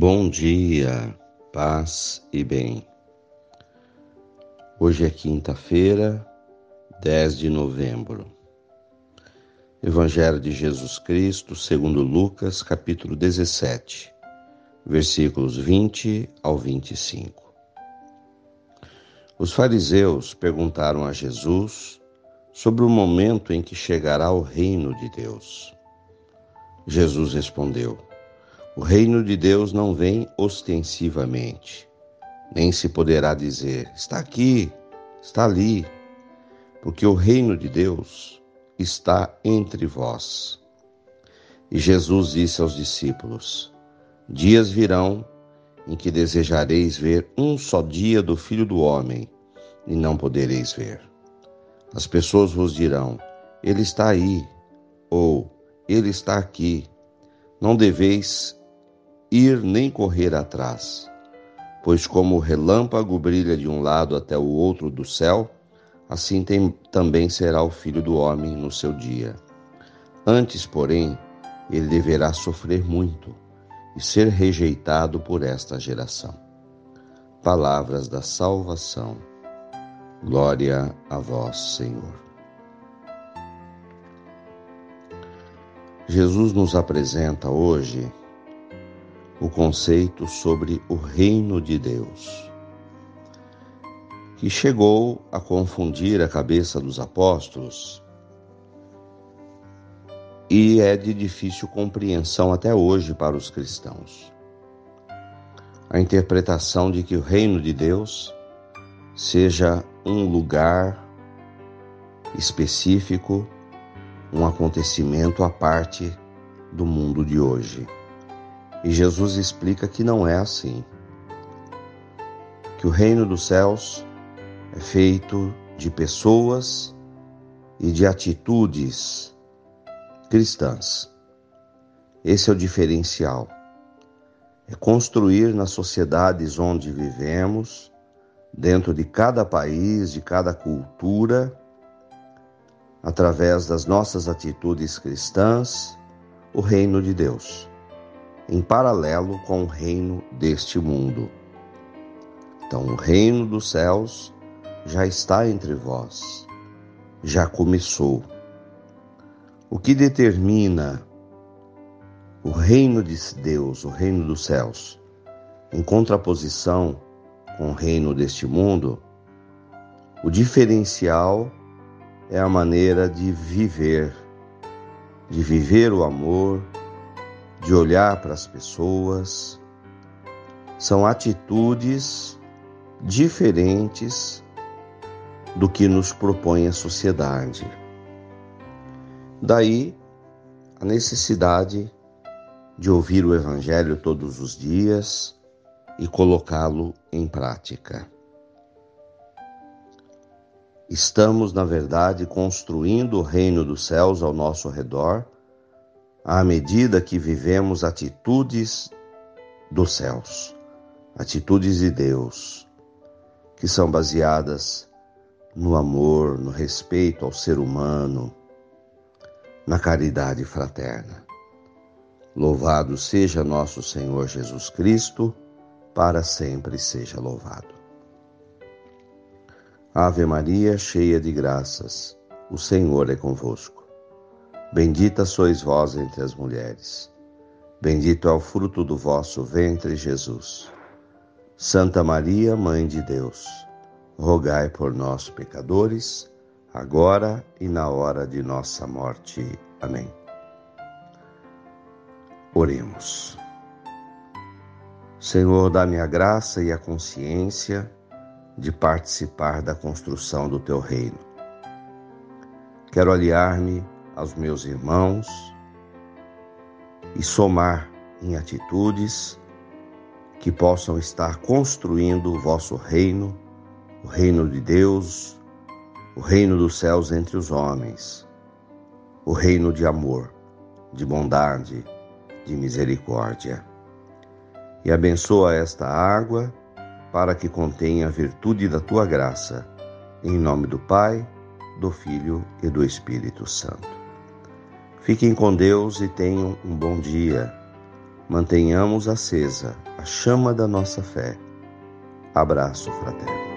Bom dia, paz e bem. Hoje é quinta-feira, 10 de novembro. Evangelho de Jesus Cristo, segundo Lucas, capítulo 17, versículos 20 ao 25. Os fariseus perguntaram a Jesus sobre o momento em que chegará o reino de Deus. Jesus respondeu: o reino de Deus não vem ostensivamente, nem se poderá dizer está aqui, está ali, porque o reino de Deus está entre vós. E Jesus disse aos discípulos: Dias virão em que desejareis ver um só dia do Filho do Homem, e não podereis ver. As pessoas vos dirão: Ele está aí, ou Ele está aqui. Não deveis ir nem correr atrás. Pois como o relâmpago brilha de um lado até o outro do céu, assim tem, também será o filho do homem no seu dia. Antes, porém, ele deverá sofrer muito e ser rejeitado por esta geração. Palavras da salvação. Glória a vós, Senhor. Jesus nos apresenta hoje o conceito sobre o reino de Deus, que chegou a confundir a cabeça dos apóstolos e é de difícil compreensão até hoje para os cristãos. A interpretação de que o reino de Deus seja um lugar específico, um acontecimento à parte do mundo de hoje. E Jesus explica que não é assim. Que o reino dos céus é feito de pessoas e de atitudes cristãs. Esse é o diferencial. É construir nas sociedades onde vivemos, dentro de cada país, de cada cultura, através das nossas atitudes cristãs, o reino de Deus em paralelo com o reino deste mundo. Então, o reino dos céus já está entre vós, já começou. O que determina o reino de Deus, o reino dos céus, em contraposição com o reino deste mundo, o diferencial é a maneira de viver, de viver o amor, de olhar para as pessoas. São atitudes diferentes do que nos propõe a sociedade. Daí a necessidade de ouvir o Evangelho todos os dias e colocá-lo em prática. Estamos, na verdade, construindo o reino dos céus ao nosso redor à medida que vivemos atitudes dos céus, atitudes de Deus, que são baseadas no amor, no respeito ao ser humano, na caridade fraterna. Louvado seja nosso Senhor Jesus Cristo, para sempre seja louvado. Ave Maria, cheia de graças, o Senhor é convosco. Bendita sois vós entre as mulheres. Bendito é o fruto do vosso ventre, Jesus. Santa Maria, Mãe de Deus, rogai por nós, pecadores, agora e na hora de nossa morte. Amém. Oremos. Senhor, dá-me a graça e a consciência de participar da construção do teu reino. Quero aliar-me aos meus irmãos e somar em atitudes que possam estar construindo o vosso reino, o reino de Deus, o reino dos céus entre os homens, o reino de amor, de bondade, de misericórdia. E abençoa esta água para que contenha a virtude da tua graça. Em nome do Pai, do Filho e do Espírito Santo. Fiquem com Deus e tenham um bom dia. Mantenhamos acesa a chama da nossa fé. Abraço fraterno.